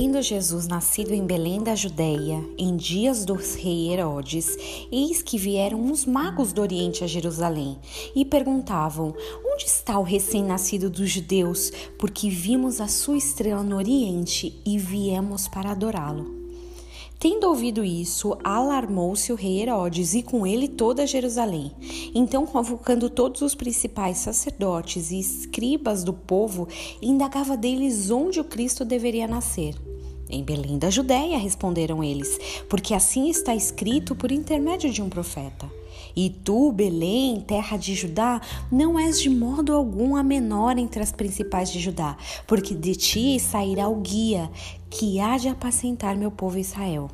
Tendo Jesus nascido em Belém da Judéia, em dias do rei Herodes, eis que vieram uns magos do Oriente a Jerusalém e perguntavam: Onde está o recém-nascido dos judeus? Porque vimos a sua estrela no Oriente e viemos para adorá-lo. Tendo ouvido isso, alarmou-se o rei Herodes e com ele toda Jerusalém. Então, convocando todos os principais sacerdotes e escribas do povo, indagava deles onde o Cristo deveria nascer. Em Belém da Judéia, responderam eles, porque assim está escrito por intermédio de um profeta. E tu, Belém, terra de Judá, não és de modo algum a menor entre as principais de Judá, porque de ti sairá o guia que há de apacentar meu povo Israel.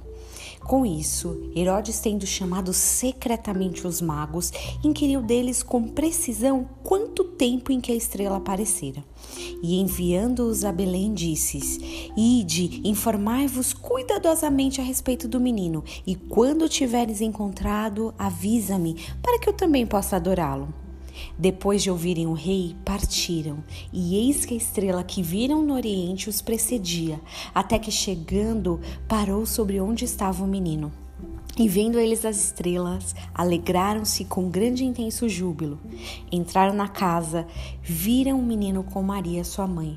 Com isso, Herodes, tendo chamado secretamente os magos, inquiriu deles com precisão quanto tempo em que a estrela aparecera. E enviando-os a Belém, disse: Ide, informai-vos cuidadosamente a respeito do menino, e quando tiveres encontrado, avisa-me, para que eu também possa adorá-lo. Depois de ouvirem o rei, partiram, e eis que a estrela que viram no oriente os precedia, até que chegando, parou sobre onde estava o menino. E vendo eles as estrelas, alegraram-se com grande e intenso júbilo. Entraram na casa, viram o menino com Maria, sua mãe.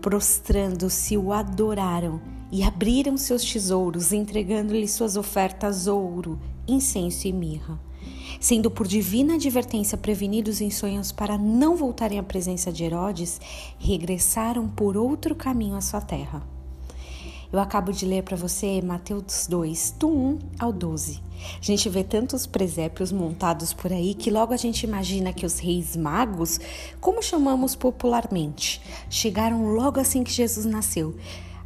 Prostrando-se, o adoraram e abriram seus tesouros, entregando-lhe suas ofertas ouro, incenso e mirra sendo por divina advertência prevenidos em sonhos para não voltarem à presença de Herodes, regressaram por outro caminho à sua terra. Eu acabo de ler para você Mateus 2, do 1 ao 12. A gente vê tantos presépios montados por aí que logo a gente imagina que os reis magos, como chamamos popularmente, chegaram logo assim que Jesus nasceu.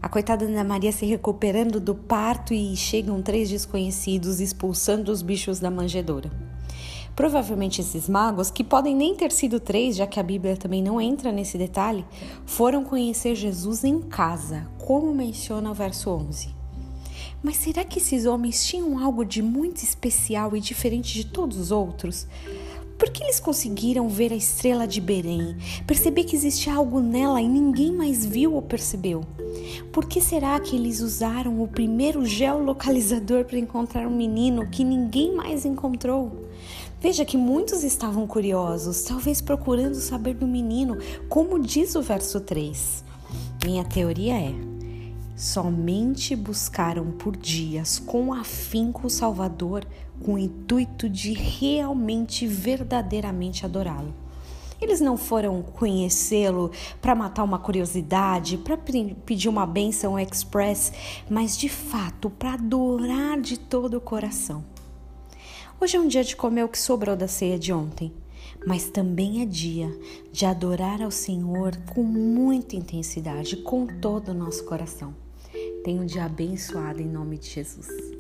A coitada Ana Maria se recuperando do parto e chegam três desconhecidos expulsando os bichos da manjedoura. Provavelmente esses magos, que podem nem ter sido três, já que a Bíblia também não entra nesse detalhe, foram conhecer Jesus em casa, como menciona o verso 11. Mas será que esses homens tinham algo de muito especial e diferente de todos os outros? Por que eles conseguiram ver a estrela de Belém, perceber que existia algo nela e ninguém mais viu ou percebeu? Por que será que eles usaram o primeiro geolocalizador para encontrar um menino que ninguém mais encontrou? Veja que muitos estavam curiosos, talvez procurando saber do menino, como diz o verso 3. Minha teoria é: somente buscaram por dias com afinco o Salvador com o intuito de realmente, verdadeiramente adorá-lo. Eles não foram conhecê-lo para matar uma curiosidade, para pedir uma bênção express, mas de fato para adorar de todo o coração. Hoje é um dia de comer o que sobrou da ceia de ontem, mas também é dia de adorar ao Senhor com muita intensidade, com todo o nosso coração. Tenha um dia abençoado em nome de Jesus.